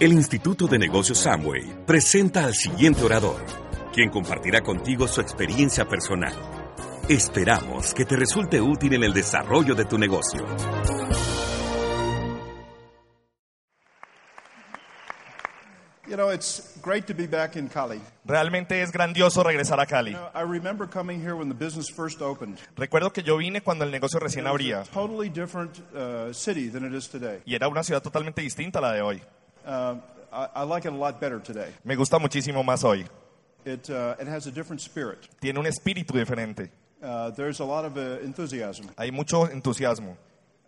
El Instituto de Negocios Samway presenta al siguiente orador, quien compartirá contigo su experiencia personal. Esperamos que te resulte útil en el desarrollo de tu negocio. You know, it's great to be back in Cali. Realmente es grandioso regresar a Cali. You know, I remember coming here when the business first opened. Recuerdo que yo vine cuando el negocio recién abría totally different uh, city than it is today. y era una ciudad totalmente distinta a la de hoy. Uh, I, I like it a lot better today. Me gusta muchísimo más hoy. It, uh, it has a different spirit. Tiene un espíritu diferente. Uh, there's a lot of uh, enthusiasm. Hay mucho entusiasmo.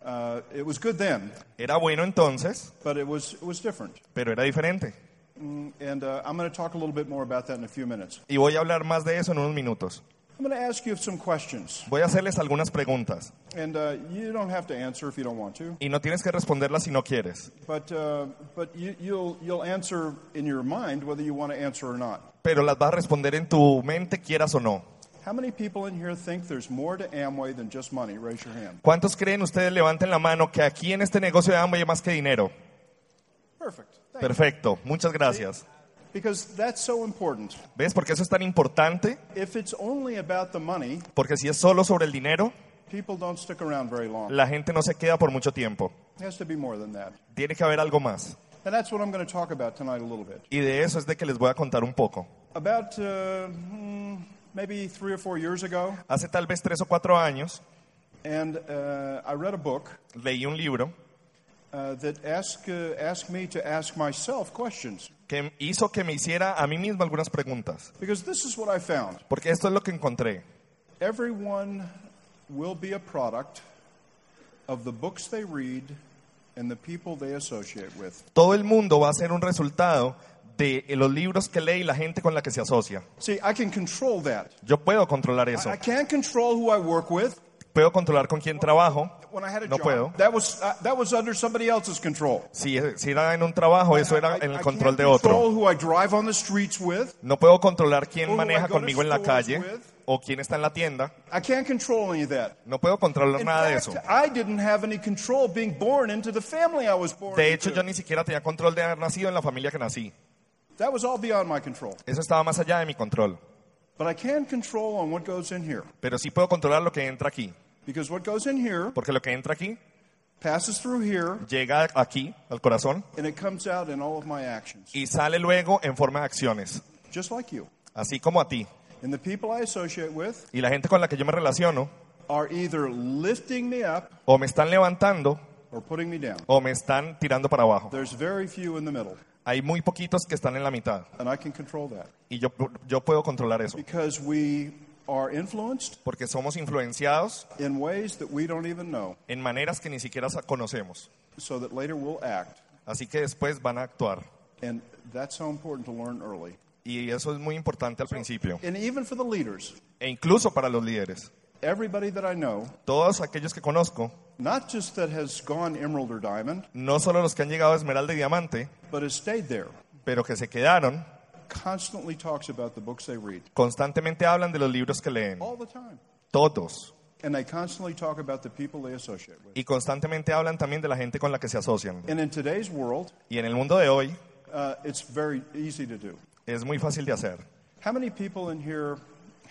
Uh, it was good then, Era bueno entonces, but it was, it was different. pero era diferente. Mm, And uh, I'm going to talk a little bit more about that in a few minutes. Y voy a hablar más de eso en unos minutos. I'm going to ask you some questions. Voy a hacerles algunas preguntas And uh, you don't have to answer if you don't want to. y no tienes que responderlas si no quieres. But, uh, but you, you'll, you'll answer in your mind whether you want to answer or not. Pero las vas a responder en tu mente, quieras o no. How many people in here think there's more to Amway than just money? Raise your hand. ¿Cuántos creen ustedes, levanten la mano, que aquí en este negocio de Amway hay más que dinero? Perfect. Thank you. Perfecto, muchas gracias. Because that's so important. ¿Ves por qué eso es tan importante? If it's only about the money, Porque si es solo sobre el dinero, people don't stick around very long. la gente no se queda por mucho tiempo. Has to be more than that. Tiene que haber algo más. And that's what I'm going to talk about tonight a little bit. Y de eso es de que les voy a contar un poco. About uh, hmm, maybe three or four years ago, Hace tal vez tres o cuatro años and uh, I read a book leí un libro uh, that asked, uh, asked me to ask myself questions. Que hizo que me hiciera a mí mismo algunas preguntas. Because this is what I found. Porque esto es lo que encontré. Everyone will be a product of the books they read and the people they associate with. Todo el mundo va a ser un resultado de los libros que lee y la gente con la que se asocia. See, I can control that. Yo puedo controlar eso. I can't control who I work with. Puedo controlar con quién trabajo. No puedo. uh. Si, si era en un trabajo, eso era I- en el control can't de otro. No puedo controlar quién maneja conmigo en la calle o quién está en la tienda. No puedo controlar nada de eso. I didn't have any control being born into the family I was born De hecho, into. yo ni siquiera tenía control de haber nacido en la familia que nací. That was all beyond my control. Eso estaba más allá de mi control. But I can control on what goes in here. Pero sí puedo controlar lo que entra aquí. Because what goes in here Porque lo que entra aquí passes through here llega aquí, al corazón, and it comes out in all of my actions. y sale luego en forma de acciones. Just like you. Así como a ti. And the people I associate with Y la gente con la que yo me relaciono, are either lifting me up o me están levantando or putting me down. o me están tirando para abajo. There's very few in the middle. Hay muy poquitos que están en la mitad. And I can control that. Y yo, yo puedo controlar eso. Because we are influenced Porque somos influenciados in ways that we don't even know. en maneras que ni siquiera conocemos. So that later we'll act. Así que después van a actuar. And that's so important to learn early. Y eso es muy importante al principio. And even for the leaders, E incluso para los líderes. everybody that I know, Todos aquellos que conozco, not just that has gone emerald or diamond, no solo los que han llegado a Esmeralda y Diamante, but has stayed there, pero que se quedaron, constantly talks about the books they read. constantemente hablan de los libros que leen. All the time. Todos. And they constantly talk about the people they associate with. Y constantemente hablan también de la gente con la que se asocian. And in today's world, Y en el mundo de hoy uh, it's very easy to do. es muy fácil de hacer. How many people in here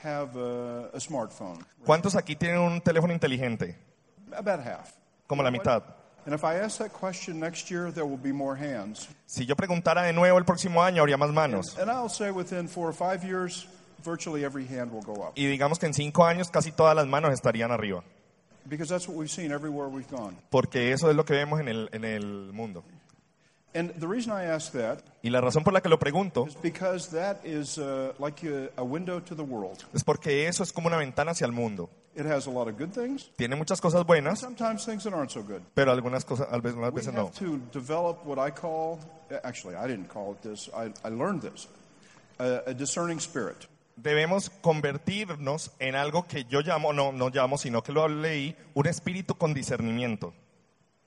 have uh, a smartphone? ¿Cuántos aquí tienen un teléfono inteligente? About half. Como la mitad. If I ask that question next year, there will be more hands. Si yo preguntara de nuevo el próximo año, habría más manos. And I'll say within four or five years, virtually every hand will go up. Y digamos que en cinco años casi todas las manos estarían arriba. Because that's what we've seen everywhere we've gone. Porque eso es lo que vemos en el, en el mundo. And the reason I ask that Y la razón por la que lo pregunto is because that is uh, like a, a window to the world. es porque eso es como una ventana hacia el mundo. It has a lot of good things, Tiene muchas cosas buenas, sometimes things that aren't so good. pero algunas cosas, algunas We veces no. have to develop what I call, actually, I didn't call it this, I, I learned this, a, a discerning spirit. Debemos convertirnos en algo que yo llamo, no, no llamo, sino que lo leí, un espíritu con discernimiento.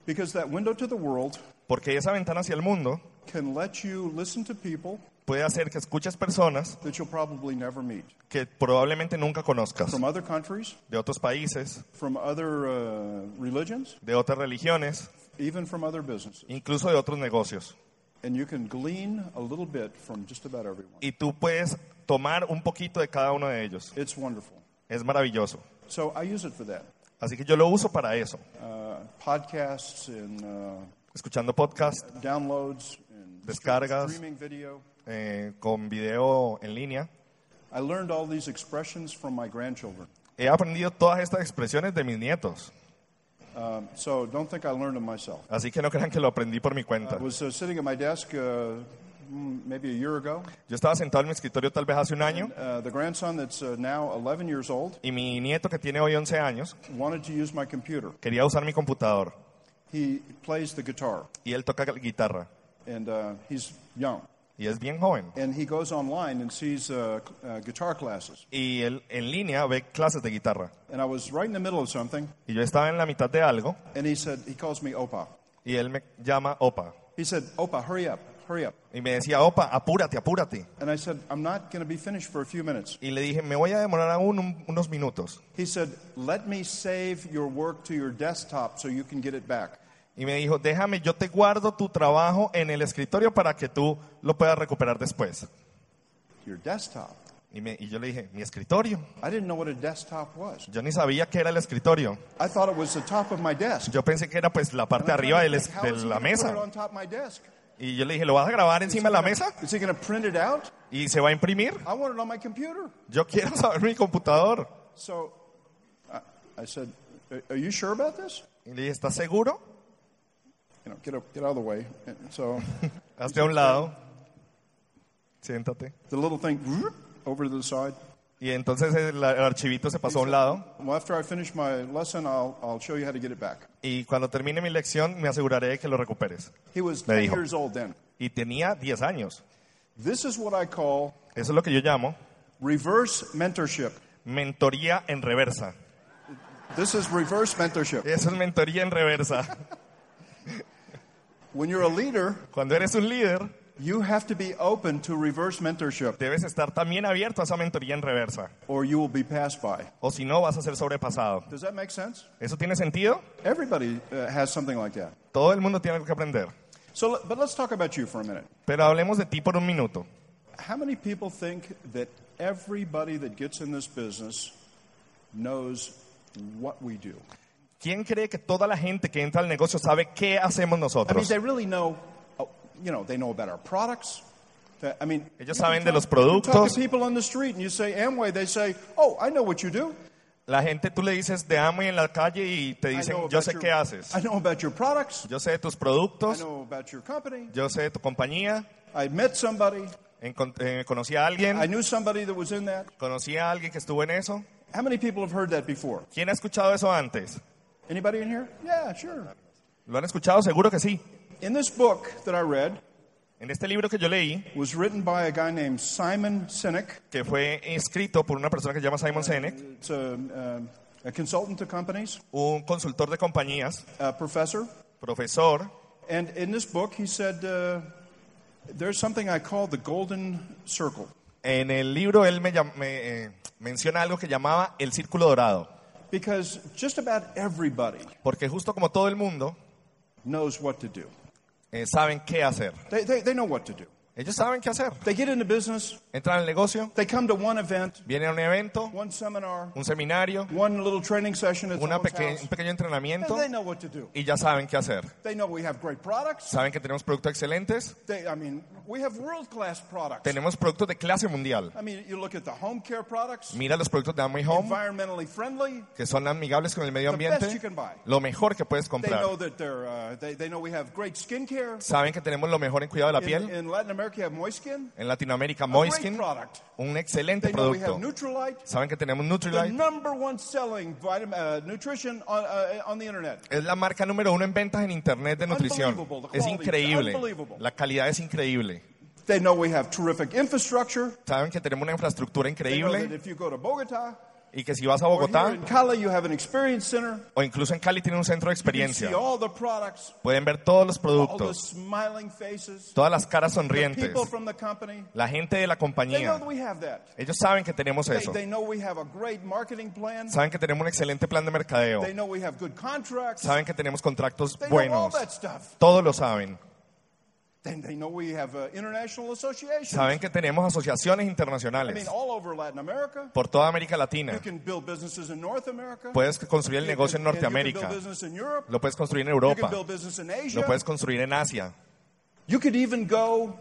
Because that window to the world Porque esa ventana hacia el mundo can let you listen to people puede hacer que escuches personas that you'll probably never meet que probablemente nunca conozcas, from other countries, de otros países, from other uh, religions, de otras religiones, even from other businesses. incluso de otros negocios. and you can glean a little bit from just about everyone. y tú puedes tomar un poquito de cada uno de ellos. It's wonderful. Es maravilloso. So I use it for that. Así que yo lo uso para eso, Uh, podcasts and uh, escuchando podcast downloads Descargas. eh, con video en línea. I learned all these expressions from my grandchildren. He aprendido todas estas expresiones de mis nietos, Um, so don't think I learned them myself. así que no crean que lo aprendí por mi cuenta. I was uh, sitting at my desk uh, mm, maybe a year ago. Yo estaba sentado en mi escritorio tal vez hace un año Uh, the grandson that's uh, now 11 years old y mi nieto que tiene hoy 11 años wanted to use my computer. quería usar mi computador He plays the guitar, y él toca guitarra and uh, he's young. y es bien joven. And he goes online and sees uh, uh, guitar classes. Y él en línea ve clases de guitarra. And I was right in the middle of something, Y yo estaba en la mitad de algo and he said, he calls me Opa. y él me llama Opa. He said, Opa, hurry up, hurry up. Y me decía, Opa, apúrate, apúrate. And I said, I'm not going to be finished for a few minutes. Y le dije, me voy a demorar aún un- unos minutos. He said, let me save your work to your desktop so you can get it back. Y me dijo, déjame, yo te guardo tu trabajo en el escritorio para que tú lo puedas recuperar después. Your desktop. Y, me- y yo le dije, mi escritorio. I didn't know what a desktop was. Yo ni sabía qué era el escritorio. I thought it was the top of my desk. Yo pensé que era pues la parte de And arriba del de la mesa. Y yo le dije, ¿lo vas a grabar encima de la mesa? Print it out? ¿Y se va a imprimir? I want it on my computer. Yo quiero saber mi computador. So I, I said, "Are- Are you sure about this? Y le dije, ¿estás seguro? You know, get, up, get out of the way. And so Hazte a un lado. Siéntate. the little thing over to the side. Y entonces el, el archivito se pasó a un lado. Well, after I finish my lesson, I'll, I'll show you how to get it back. Y cuando termine mi lección, me aseguraré de que lo recuperes. He was Me 10 dijo. years old then. Y tenía 10 años. This is what I call Eso es lo que yo llamo reverse mentorship. mentoría en reversa. This is reverse mentorship. Eso es mentoría en reversa. When you're a leader, Cuando eres un líder, you have to be open to reverse mentorship debes estar también abierto a esa mentoría en reversa. or you will be passed by. O si no, vas a ser sobrepasado. Does that make sense? ¿Eso tiene sentido? Everybody uh, has something like that. Todo el mundo tiene algo que aprender. So, but let's talk about you for a minute. Pero hablemos de ti por un minuto. How many people think that everybody that gets in this business knows what we do? ¿Quién cree que toda la gente que entra al negocio sabe qué hacemos I mean, nosotros? they really know, oh, you know, they know about our products. I mean, Ellos saben de los talk- productos. to people on the street and you say Amway, they say, oh, I know what you do. La gente tú le dices de amo en la calle y te I dicen, yo about sé your- qué haces. I know about your products. Yo sé de tus I productos, know about your company. yo sé de tu compañía. I met somebody. Encon- eh, conocí a I alguien, knew somebody that was in that. conocí a alguien que estuvo en eso. How many people have heard that before? ¿Quién ha escuchado eso antes? Anybody in here? Yeah, sure. ¿Lo han escuchado? Seguro que sí. In this book that I read En este libro que yo leí, was written by a guy named Simon Sinek. que fue escrito por una persona que se llama Simon Sinek, It's a, um, a consultant to companies, un consultor de compañías, a professor. profesor, And in this book, he said, uh, There's something I call the golden circle. en el libro él me, llam- me, eh, menciona algo que llamaba el círculo dorado, Because just about everybody porque justo como todo el mundo, knows what to do. eh, saben qué hacer. They, they, they know what to do. Ellos saben qué hacer. They get into business, Entran al negocio, they come to one event, vienen a un evento, one seminar, un seminario, one little training session at una someone's peque- house, un pequeño and entrenamiento they know what to do. y ya saben qué hacer. They know we have great products. Saben que tenemos productos excelentes, They, I mean, we have world-class products. tenemos productos de clase mundial. I mean, you look at the home care products, Mira los productos de Amway Home, environmentally friendly. que son amigables con el medio The best you ambiente, can buy. lo mejor que puedes They comprar. know that they're, uh, they, they know we have great skin care. Saben que tenemos lo mejor en cuidado de la In, piel. in Latin America, have moist skin. En Latinoamérica, Moiskin, product. un excelente They know we have producto. Nutrilite, Saben que tenemos the Nutrilite. number one selling vitamin, uh, nutrition on, uh, on the internet. Es la marca número uno en ventas en internet de nutrición. Es increíble. La calidad es increíble. They know we have terrific infrastructure. Saben que tenemos una infraestructura They increíble if you go to Bogota y que si vas a Bogotá in Cali, you have an experience center. o incluso en Cali tienen un centro de experiencia. products, Pueden ver todos los productos, smiling faces, todas las caras the sonrientes, company. la gente de la They compañía. Ellos saben que tenemos They, eso. they know we have a great marketing plan. Saben que tenemos un excelente plan de mercadeo. They know we have good contracts. Saben que tenemos contratos They buenos. Todos lo saben. They, they know we have uh, international associations. Saben que tenemos asociaciones I mean, internacionales all over Latin America. por toda América Latina. You can build businesses in North America. Puedes construir el You negocio en can- you can Norteamérica. build business in Europe. Lo puedes construir en You can Europa. build business in Lo puedes construir en Asia. You could even go,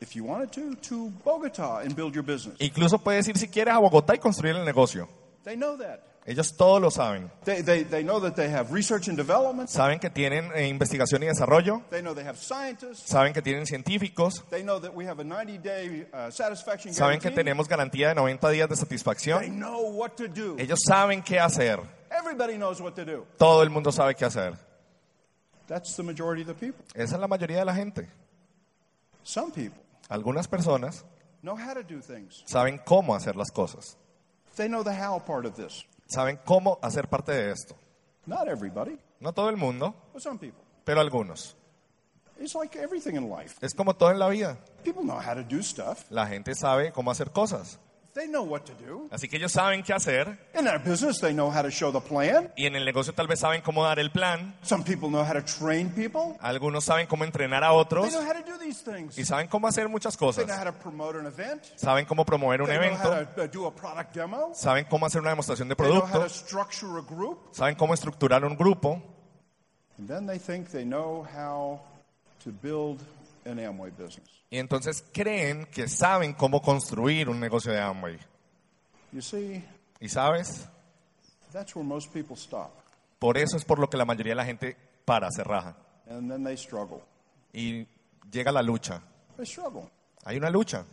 if you wanted to, to Bogota and build your business. Incluso puedes ir si quieres a Bogotá y construir el negocio. They know that. Ellos todos lo saben. They, they, they know that they have research and development. Saben que tienen eh, investigación y desarrollo. They know they have scientists. Saben que tienen científicos. They know that we have a 90-day uh, satisfaction Saben que guarantee. tenemos garantía de 90 días de They satisfacción. know what to do. Ellos saben qué hacer. Everybody knows what to do. Todo el mundo sabe qué hacer. That's the majority of the people. Esa es la mayoría de la gente. Some people Algunas personas know how to do things. saben cómo hacer las cosas. They know the how part of this. Saben cómo hacer parte de esto. Not everybody, No todo el mundo, but some people. pero algunos. It's like everything in life. Es como todo en la vida. People know how to do stuff. La gente sabe cómo hacer cosas. They know what to do. Así que ellos saben qué hacer In our business, they know how to show the plan. y en el negocio tal vez saben cómo dar el plan. Some people know how to train people. Algunos saben cómo entrenar a They otros know how to do these things. y saben cómo hacer muchas They cosas. know how to promote an event. Saben cómo promover un They know evento, how to uh, do a product demo. saben cómo hacer una demostración de They know how to producto, structure a group. saben cómo estructurar un grupo And then they think they know how to build an Amway business. y entonces creen que saben cómo construir un negocio de Amway. You see, ¿Y sabes? that's where most people stop. Por eso es por lo que la mayoría de la gente para, se raja. And then they struggle. Y llega la lucha. They struggle Hay una lucha.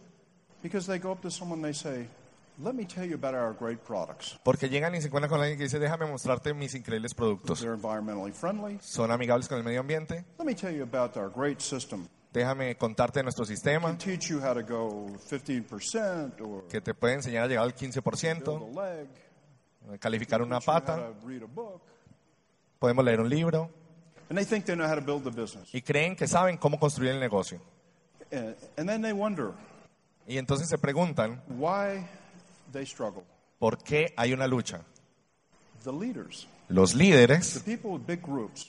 because they go up to someone and they say, Let me tell you about our great products. Porque llegan y se encuentran con alguien que dice, déjame mostrarte mis increíbles productos. They're environmentally friendly. Son amigables con el medio ambiente. Let me tell you about our great system. Déjame contarte nuestro sistema, Teach you how to go 15% or que te puede enseñar a llegar al build 15%, a leg. calificar una pata, podemos leer un libro. And they think they know how to build the business. Y creen que saben cómo construir el negocio. And, and then they wonder Y entonces se preguntan. ¿por qué hay una lucha? Los líderes,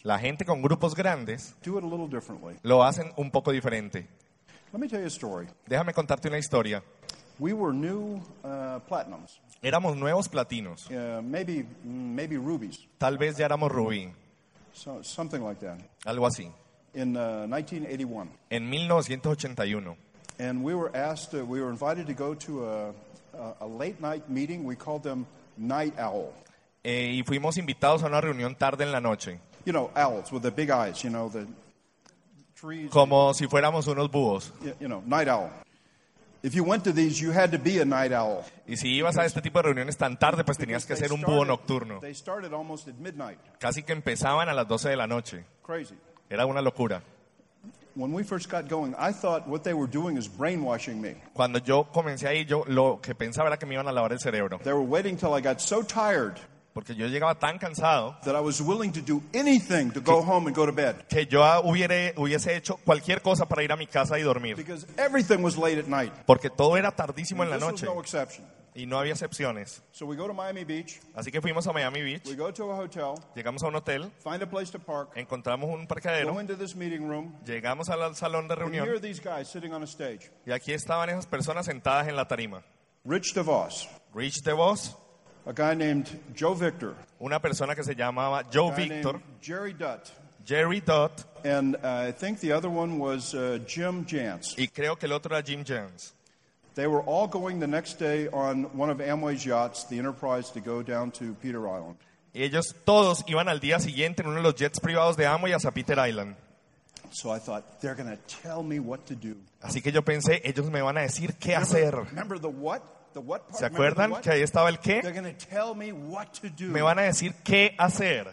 la gente con grupos grandes, lo hacen un poco diferente. Déjame contarte una historia. We were new uh, platinums, Éramos nuevos platinos, uh, maybe maybe rubies, tal vez ya éramos rubí, so, something like that, algo así, in uh, 1981. en 1981. And we were asked, uh, we were invited to go to a, a, a late night meeting. We called them Night Owl. Eh, y fuimos invitados a una reunión tarde en la noche, You know, owls with the big eyes, you know, the trees. como si fuéramos unos búhos. You, you know, Night Owl. If you went to these, you had to be a night owl. Y si ibas a este tipo de reuniones tan tarde, pues tenías que ser un búho nocturno. They started almost at midnight. Casi que empezaban a las 12 de la noche. Crazy. Era una locura. When we first got going, I thought what they were doing is brainwashing me. Cuando yo comencé ahí, yo lo que pensaba era que me iban a lavar el cerebro. They were waiting till I got so tired Porque yo llegaba tan cansado that I was willing to do anything to go home and go to bed que yo hubiere, hubiese hecho cualquier cosa para ir a mi casa y dormir. because everything was late at night. Porque todo era tardísimo en la This was noche no exception. y no había excepciones. So we go to Miami Beach, Así que fuimos a Miami Beach, we go to a hotel, llegamos a un hotel, find a place to park, encontramos un go parqueadero, into this meeting room, llegamos al salón de and here are reunión these guys sitting on a stage. y aquí estaban esas personas sentadas en la tarima. Rich DeVos, Rich DeVos, a guy named Joe Victor, una persona que se llamaba Joe Victor, Jerry Dutt, Jerry Dodd and uh, I think the other one was uh, Jim Jantz. y creo que el otro era Jim Jones. They were all going the next day on one of Amway's yachts, the Enterprise, to go down to Peter Island. Y ellos todos iban al día siguiente en uno de los jets privados de Amway hacia Peter Island. So I thought, they're going to tell me what to do. Así que yo pensé, ellos me van a decir qué hacer. Remember the what? ¿Se acuerdan que ahí estaba el qué? me van a decir qué hacer.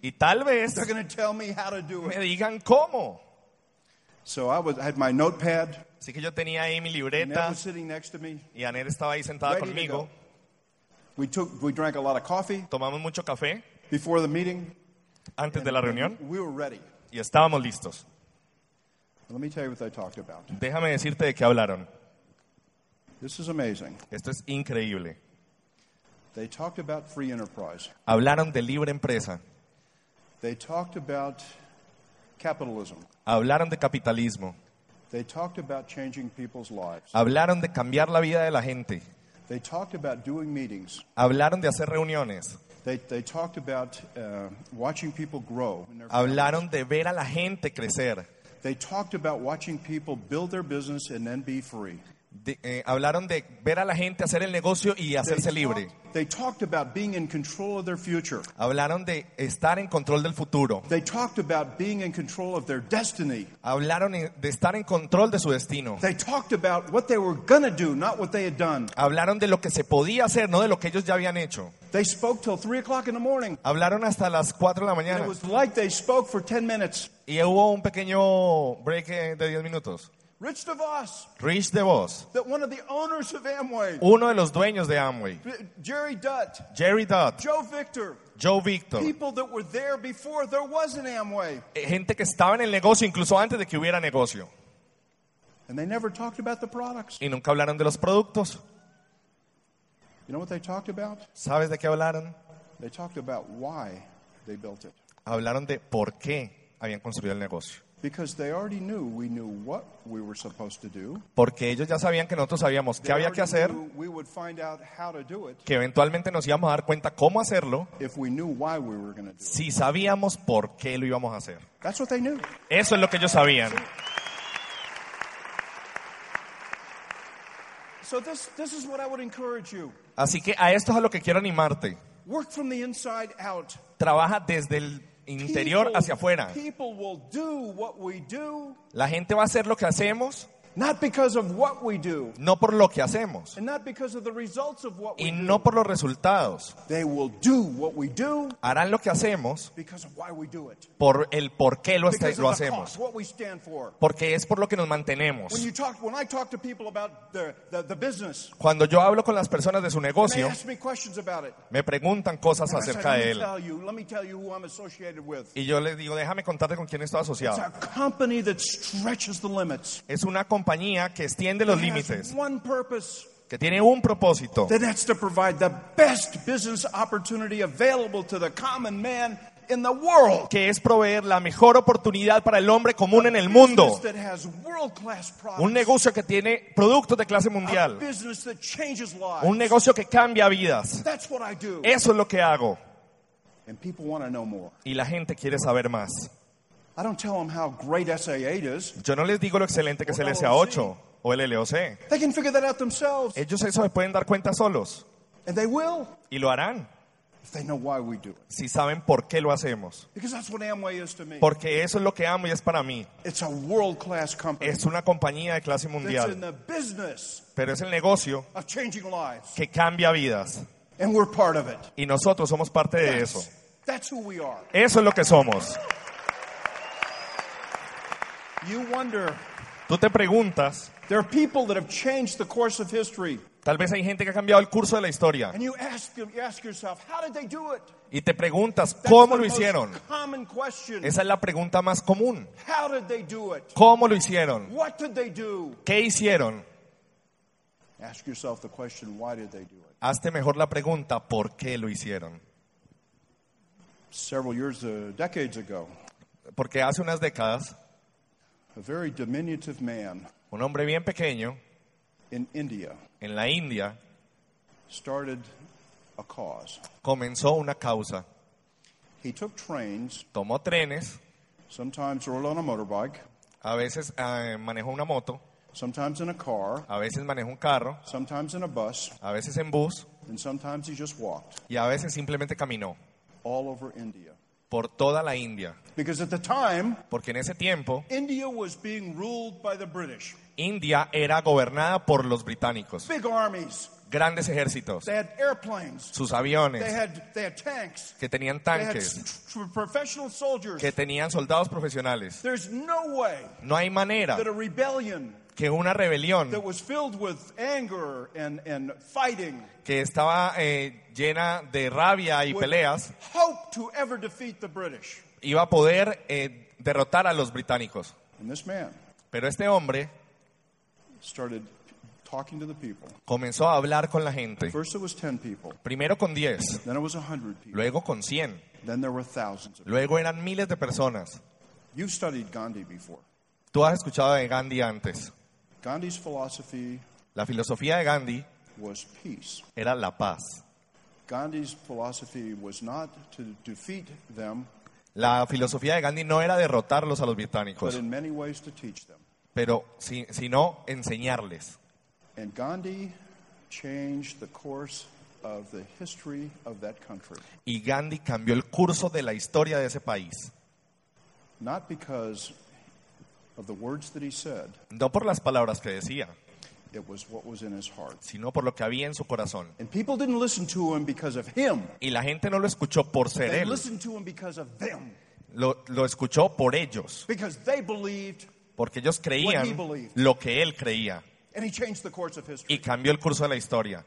Y tal vez me digan cómo. Así que yo tenía ahí mi libreta y Aner estaba ahí sentada conmigo. go. We, took, we drank a lot of coffee Tomamos mucho café before the meeting. antes de la reunión We were ready. y estábamos listos. Let me tell you what they talked about. Déjame decirte de qué hablaron. This is amazing. Esto es increíble. They talked about free enterprise. Hablaron de libre empresa. They talked about capitalism. Hablaron de capitalismo. They talked about changing people's lives. Hablaron de cambiar la vida de la gente. They talked about doing meetings. Hablaron de hacer reuniones. They, they talked about uh, watching people grow. Hablaron de ver a la gente crecer. They talked about watching people build their business and then be free. De- eh, hablaron de ver a la gente hacer el negocio y They hacerse libre. talked, they talked about being in control of their future. Hablaron de estar en control del futuro. They talked about being in control of their destiny. Hablaron de estar en control de su destino. They talked about what they were going to do, not what they had done. Hablaron de lo que se podía hacer, no de lo que ellos ya habían hecho. They spoke till 3 o'clock in the morning. Hablaron hasta las 4 de la And mañana. it was like they spoke for 10 minutes. Y hubo un pequeño break eh, de 10 minutos. Rich DeVos, Rich DeVos, that one of the owners of Amway, uno de los dueños de Amway. Jerry Dutt, Jerry Dutt, Joe Victor, Joe Victor. people that were there before there was an Amway. Gente que estaba en el negocio incluso antes de que hubiera negocio. And they never talked about the products. Y nunca hablaron de los productos. You know what they talked about? ¿Sabes de qué hablaron? They talked about why they built it. Hablaron de por qué habían construido el negocio. Because they already knew we knew what we were supposed to do. Porque ellos ya sabían que nosotros sabíamos qué había que hacer, que eventualmente nos íbamos a dar cuenta cómo hacerlo, if we knew why we were going to do it. si sabíamos por qué lo íbamos a hacer. That's what they knew. Eso es lo que ellos sabían. Así que a esto es a lo que quiero animarte. Work from the inside out. Trabaja desde el interior hacia afuera. La gente va a hacer lo que hacemos, not because of what we do, no por lo que hacemos and not because of the results of what we y do. no por los resultados. They will do what we do Harán lo que hacemos because of why we do it. por el por qué lo, Because lo of the hacemos. cost, what we stand for. Porque es por lo que nos mantenemos. When you talk, when I talk to people about the, the, the business, Cuando yo hablo con las personas de su they negocio, ask me questions about it. me preguntan cosas And acerca de él. tell you, let me tell you who I'm associated with. Y yo les digo, déjame contarte con quién estoy It's asociado. a company that stretches the limits. Es una compañía que extiende los límites, que tiene un propósito, that that's to provide the best business opportunity available to the common man in the world. que es proveer la mejor oportunidad para el hombre común en el mundo. Un negocio que tiene productos de clase mundial. Un negocio que cambia vidas. That's what I do. Eso es lo que hago. And people want to know more. Y la gente quiere saber más. I don't tell them how great SA8 is. Yo no les digo lo excelente que es el SA8 o el LOC. They can figure that out themselves. Ellos eso se pueden dar cuenta solos. And they will Y lo harán if they know why we do it. si saben por qué lo hacemos. Because that's what Amway is to me. Porque eso es lo que amo y es para mí. It's a world-class company Es una compañía de clase that's in mundial. the business Pero es el negocio of changing lives. que cambia vidas. And we're part of it. Y nosotros somos parte de eso. That's who we are. Eso es lo que somos. You wonder Tú te preguntas, There are people that have changed the course of history. tal vez hay gente que ha cambiado el curso de la historia. And you ask, you ask yourself, how did they do it? Y te preguntas, That's ¿cómo the lo most hicieron? common question. Esa es la pregunta más común. How did they do it? ¿Cómo lo hicieron? What did they do? ¿Qué hicieron? Ask yourself the question, why did they do it? Hazte mejor la pregunta, ¿por qué lo hicieron? Several years, uh, decades ago, Porque hace unas décadas, a very diminutive man un hombre bien pequeño in India en la India started a cause. comenzó una causa. He took trains, Tomó trenes, sometimes rode on a motorbike, a veces eh, manejó una moto, sometimes in a car, a veces manejó un carro, sometimes in a bus, a veces en bus and sometimes he just walked y a veces simplemente caminó all over India. Por toda la India. Because at the time, Porque en ese tiempo India was being ruled by the British. India era gobernada por los británicos. Big armies. Grandes ejércitos, They had airplanes. sus They aviones, had, they had tanks. que tenían They had tanques, s- tr- professional soldiers. que tenían soldados profesionales. There's no way No hay manera that a rebellion que una rebelión that was filled with anger and, and fighting que estaba eh, llena de rabia y would peleas hope to ever defeat the British. iba a poder eh, derrotar a los británicos. And this man Pero este hombre started talking to the people. comenzó a hablar con la gente. First it was 10 people, Primero con 10, then it was 100 people, luego con 100, then there were thousands. Of luego eran miles de personas. You've studied Gandhi before. Tú has escuchado de Gandhi antes. Gandhi's philosophy La filosofía de Gandhi was peace. era la paz. Gandhi's philosophy was not to defeat them, La filosofía de Gandhi no era derrotarlos a los but británicos, in many ways to teach them. pero si- sino enseñarles. And Gandhi changed the course of the history of that country. Y Gandhi cambió el curso de la historia de ese país. Not because of the words that he said, No por las palabras que decía, it was what was in his heart. sino por lo que había en su corazón. And people didn't listen to him because of him. Y la gente no lo escuchó por ser They él, listened to him because of them. lo, lo escuchó por ellos, Because they believed, porque ellos What he creían believed. lo que él creía and he changed the course of history. y cambió el curso de la historia.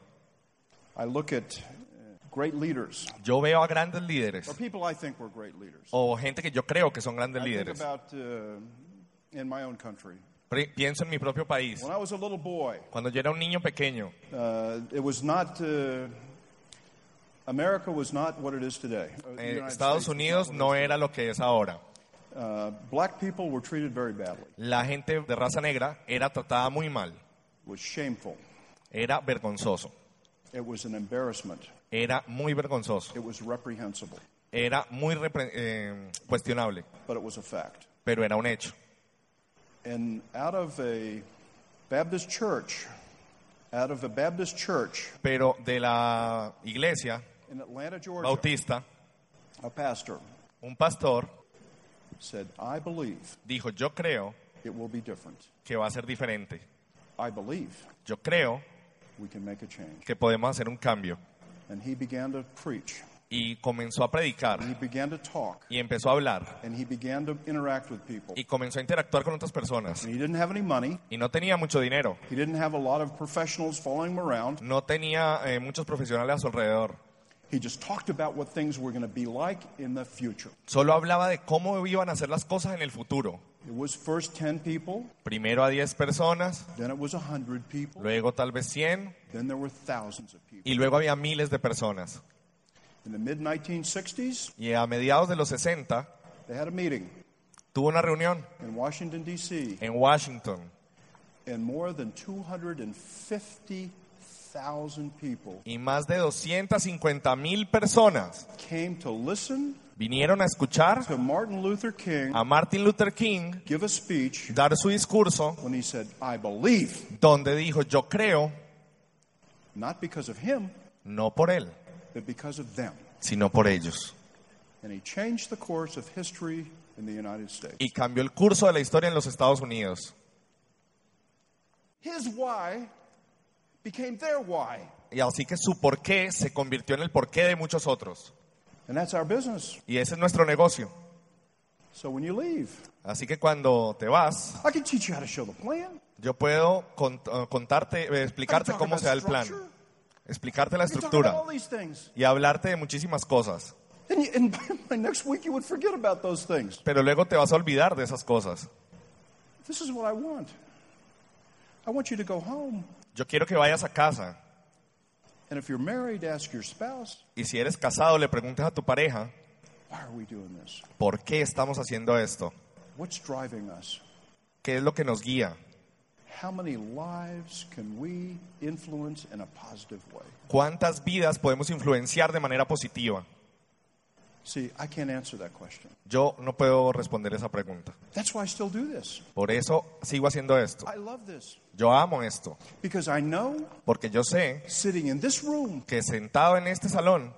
I look at uh, great leaders, Yo veo a grandes líderes or people I think were great leaders. o gente que yo creo que son grandes I think líderes. about uh, in my own country. Pienso en mi propio país. When I was a little boy, Cuando yo era un niño pequeño, uh, it was not. Uh, America was not what it is today. Uh, eh, Estados States Unidos no era lo que es ahora. Uh, black people were treated very badly. La gente de raza negra era tratada muy mal, It was shameful. era vergonzoso, It was an embarrassment. era muy vergonzoso, It was reprehensible. era muy repre- eh, cuestionable, But it was a fact. pero era un hecho. And out of a Baptist church, out of a Baptist church Pero de la iglesia in Atlanta, Georgia, bautista, a pastor un pastor said, I believe dijo, yo creo it will be different. que va a ser diferente. I believe Yo creo we can make a change. que podemos hacer un cambio. And he began to preach. Y comenzó a predicar He began to talk. y empezó a hablar And he began to interact with people. y comenzó a interactuar con otras personas. And he didn't have any money. Y no tenía mucho dinero, He didn't have a lot of professionals following him around. no tenía eh, muchos profesionales a su alrededor. He just talked about what things were going to be like in the future. Solo hablaba de cómo iban a hacer las cosas en el futuro. It was first 10 people, Primero a 10 personas, then it was 100 people, luego tal vez 100 then there were thousands of people. y luego había miles de personas. In the mid 1960s, Y a mediados de los 60 they had a meeting tuvo una reunión in Washington, D.C., en Washington and more than 250,000 people y más de 250 mil personas came to listen vinieron a escuchar to Martin Luther King a Martin Luther King give a speech dar su discurso when he said, I believe, donde dijo yo creo, not because of him, no por él, but because of them. sino por ellos. And he changed the course of history in the United States. Y cambió el curso de la historia en los Estados Unidos. His why became their why. Y así que su porqué se convirtió en el porqué de muchos otros. And that's our business. Y ese es nuestro negocio. So when you leave, Así que cuando te vas, I can teach you how to show the plan. yo puedo cont- eh, contarte, eh, explicarte cómo se da el plan. Explicarte la estructura y hablarte de muchísimas cosas. Pero luego te vas a olvidar de esas cosas. This is what I want. I want you to go home. Yo quiero que vayas a casa And if you're married, ask your spouse, y si eres casado le preguntes a tu pareja, why are we doing this? ¿por qué estamos haciendo esto? What's driving us? ¿Qué es lo que nos guía? How many lives can we influence in a positive way? ¿Cuántas vidas podemos influenciar de manera positiva? See, I can't answer that question. Yo no puedo responder esa pregunta. That's why I still do this. Por eso sigo haciendo esto. I love this Yo amo esto, because I know porque yo sé sitting in this room, que sentado en este salón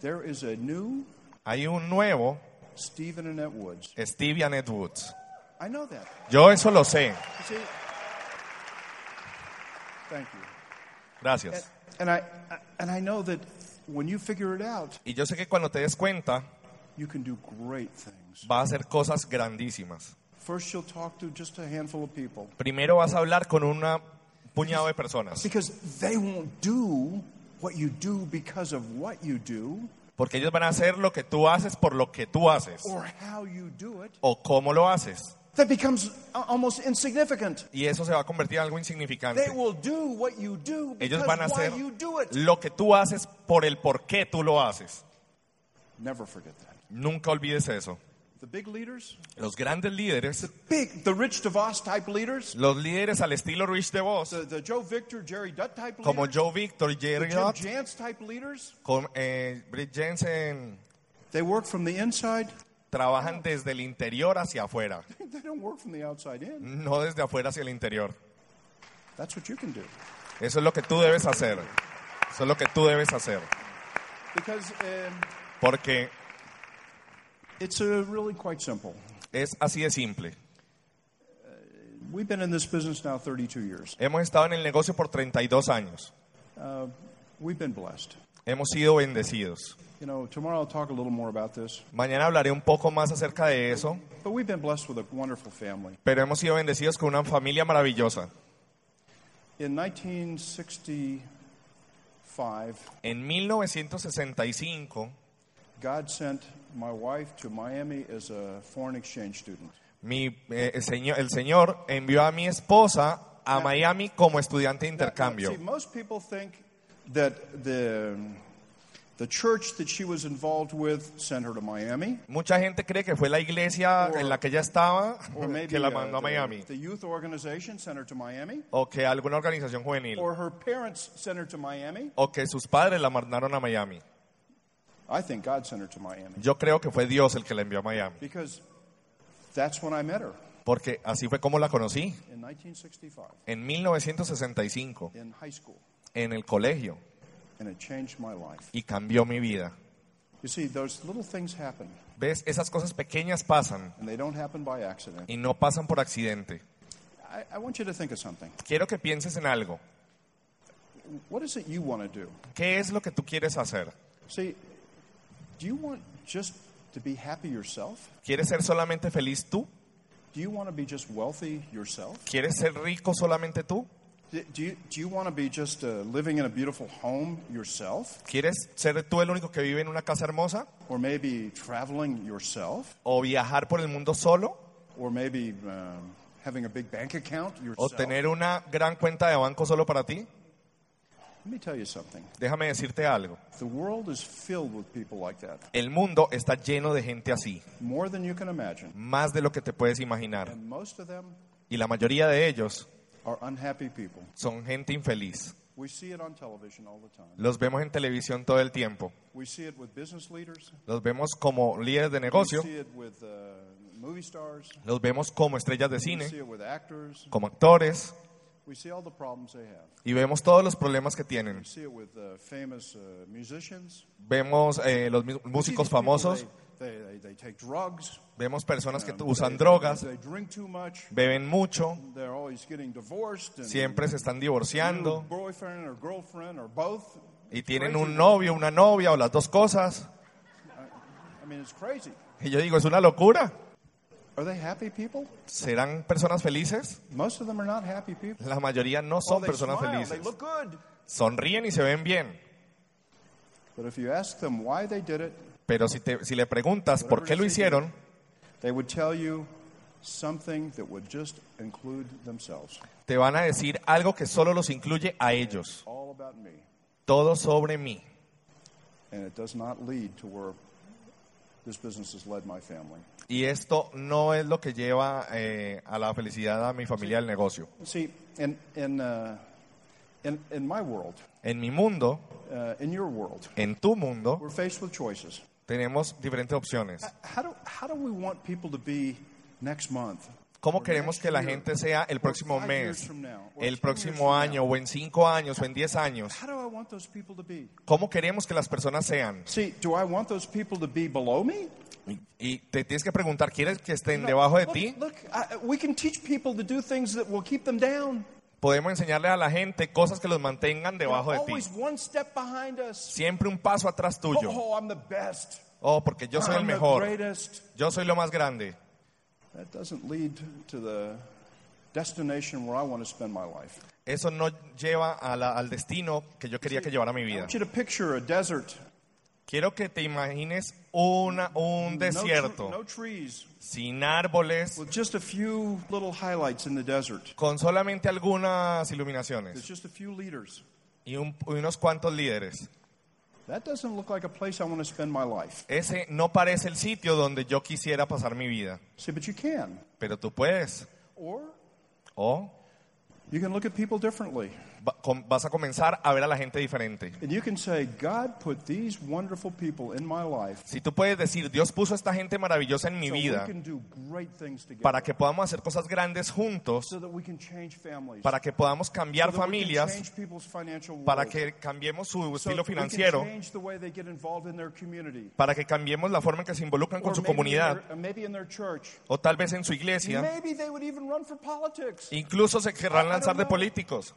there is a new hay un nuevo Stephen Annette Woods. Steve y Annette Woods. I know that. Yo eso lo sé. See? Thank you. Gracias. And I and I know that when you figure it out, Y yo sé que cuando te des cuenta, you can do great things. vas a hacer cosas grandísimas. First, you'll talk to just a handful of people Primero vas a hablar con un puñado de personas, because they won't do what you do because of what you do porque ellos van a hacer lo que tú haces por lo que tú haces or how you do it. o cómo lo haces. That becomes almost insignificant. Y eso se va a convertir en algo insignificante. They will do what you do because Ellos van a why hacer you do it. lo que tú haces por el por qué tú lo haces. Never forget that. Nunca olvides eso. the big leaders, Los grandes líderes, the big, the Rich DeVos type leaders, los líderes al estilo Rich DeVos, the, the Joe Victor, Jerry Dutt type leaders, como Joe Victor the Jerry Jim Dutt, Jantz type leaders, con eh, Britt Jensen, they work from the inside. Trabajan desde el interior hacia afuera, They don't work from the outside in. no desde afuera hacia el interior. That's what you can do. Eso es lo que tú debes hacer. Eso es lo que tú debes hacer. Because um, Porque it's uh, really quite simple. es así de simple. We've been in this business now 32 years. Hemos estado en el negocio por 32 años. Uh, we've been blessed. Hemos sido bendecidos. You know, tomorrow I'll talk a little more about this. Mañana hablaré un poco más acerca de eso, But we've been blessed with a wonderful family. pero hemos sido bendecidos con una familia maravillosa. In 1965, En 1965, God sent my wife to Miami as a foreign exchange student. mi, eh, el, señor, el Señor envió a mi esposa a Miami como estudiante de now, intercambio. see, most people think that the, the church that she was involved with sent her to Miami. Mucha gente cree que fue la iglesia Or- en la que ella estaba maybe que la uh, mandó a the- Miami. the youth organization sent her to Miami. O que alguna organización juvenil. Or her parents sent her to Miami. O que sus padres la mandaron a Miami. I think God sent her to Miami. Yo creo que fue Dios el que la envió a Miami. Because that's when I met her Porque así fue como la conocí. in 1965 En 1965, in high school. En el colegio. And it changed my life. Y cambió mi vida. You see, those little things happen, ¿Ves? Esas cosas pequeñas pasan. and they don't happen by accident. Y no pasan por accidente. I, I want you to think of something. Quiero que pienses en algo. What is it you want to do? ¿Qué es lo que tú quieres hacer? See, do you want just to be happy yourself? ¿Quieres ser solamente feliz tú? Do you want to be just wealthy yourself? ¿Quieres ser rico solamente tú? Do you, do you want to be just uh, living in a beautiful home yourself? ¿Quieres ser tú el único que vive en una casa hermosa? Or maybe traveling yourself? ¿O viajar por el mundo solo? Or maybe um, having a big bank account ¿O yourself? tener una gran cuenta de banco solo para ti? Let me tell you something. Déjame decirte algo. The world is filled with people like that, El mundo está lleno de gente así, more than you can imagine. más de lo que te puedes imaginar. And most of them Y la mayoría de ellos are unhappy people. son gente infeliz. We see it on television all the time. Los vemos en televisión todo el tiempo. We see it with business leaders. Los vemos como líderes de We negocio. see it with uh, movie stars. Los vemos como estrellas de We see cine, it with actors. como actores. We see all the problems they have. Y vemos todos los problemas que tienen. We see it with uh, famous uh, musicians. Vemos eh, los mu- We see músicos famosos. They, they, they, they take drugs. Vemos personas que um, usan they- drogas, They drink too much. beben mucho, They're always getting divorced. And siempre se están divorciando boyfriend or girlfriend or both. y tienen un novio, una novia o las dos cosas. I mean, it's crazy. Y yo digo, es una locura. Are they happy people? ¿Serán personas felices? Most of them are not happy people. La mayoría no Oh, son they personas smile, felices. They look good. Sonríen y se ven bien. But if you ask them why they did it, Pero si, te- si le preguntas por qué lo hicieron, they would tell you something that would just include themselves. te van a decir algo que solo los incluye a ellos. All about me. Todo sobre mí. And it does not lead to where this business has led my family. Y esto no es lo que lleva eh, a la felicidad a mi familia del negocio. See, in, in, uh, in, in my world, En mi mundo, uh, in your world, en tu mundo, we're faced with choices. tenemos diferentes opciones. How do, how do we want people to be next month? ¿Cómo queremos que la gente sea el próximo mes, el 10 years próximo año, o en cinco años, o en diez años? How do I want those people to be? ¿Cómo queremos que las personas sean? See, do I want those people to be below me? Y te tienes que preguntar, ¿quieres que estén debajo de ti? Look, I, we can teach people to do things that will keep them down. Podemos enseñarle a la gente cosas que los mantengan debajo de ti. Siempre un paso atrás tuyo. Oh. Oh, porque yo soy el mejor. Yo soy lo más grande. That doesn't lead to the destination where I want to spend my life. Eso no lleva a la- al destino que yo quería que llevara mi I vida. want you to picture a desert. Quiero que te imagines una, un No, tr- desierto no trees, sin árboles, with just a few little highlights in the desert. con solamente algunas There's iluminaciones just a few leaders. y, un- y unos cuantos líderes. That doesn't look like a place I want to spend my life. Ese no parece el sitio donde yo quisiera pasar mi vida. See, but you can. Pero tú puedes. Or O you can look at people differently. Va- com- vas a comenzar a ver a la gente diferente. Si tú puedes decir, Dios puso a esta gente maravillosa en mi vida para que podamos hacer cosas grandes juntos, para que podamos cambiar familias, para que cambiemos su estilo financiero, para que cambiemos la forma en que se involucran con su comunidad o tal vez en su iglesia. Incluso se querrán lanzar de políticos.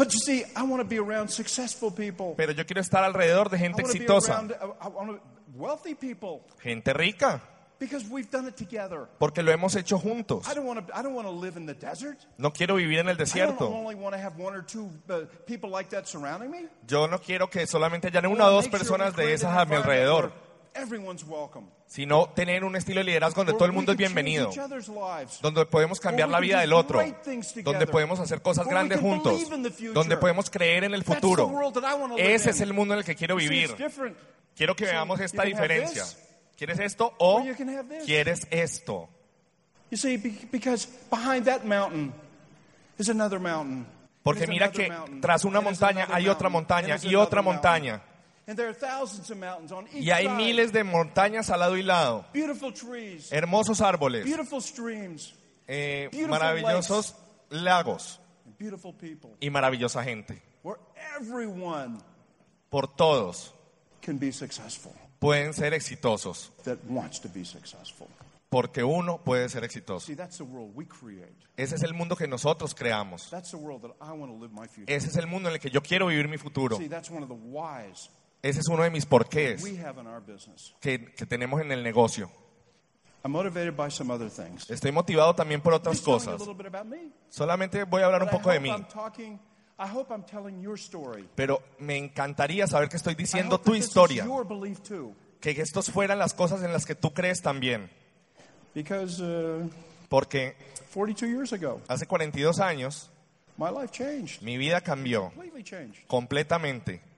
But you see, I want to be around successful people. Pero yo quiero estar alrededor de I gente want to be exitosa, around uh, I want to- wealthy people gente rica, because we've done it together. porque lo hemos hecho juntos. I don't want to. I don't want to live in the desert. No quiero vivir en el I don't desierto. only want to have one or two uh, people like that surrounding me. Yo no quiero que solamente hayan I una o dos personas de esas a mi alrededor. Sino tener un estilo de liderazgo donde todo el mundo es bienvenido, donde podemos cambiar la vida del otro, donde podemos hacer cosas grandes juntos, donde podemos creer en el futuro. Ese es el mundo en el que quiero vivir. Quiero que veamos esta diferencia. ¿Quieres esto o quieres esto? You see, be- because behind that mountain is another mountain. Porque mira que tras una montaña hay otra montaña y otra montaña. And there are thousands of mountains on each Y hay miles de montañas al lado y lado, Beautiful trees, hermosos árboles, beautiful streams, eh, maravillosos lagos and beautiful people. y maravillosa gente. Where everyone Por todos can be successful pueden ser exitosos, that wants to be successful. porque uno puede ser exitoso. Ese es el mundo que nosotros creamos. That's the world that I want to live my future. Ese es el mundo en el que yo quiero vivir mi futuro. Ese es uno de mis porqués que, que tenemos en el negocio. I'm motivated by some other things. Estoy motivado también por otras cosas. Solamente voy a hablar un poco de hope mí, pero me encantaría saber que estoy diciendo tu historia, que estos fueran las cosas en las que tú crees también, uh, porque 42 years ago, hace 42 años my life changed, mi vida cambió completamente.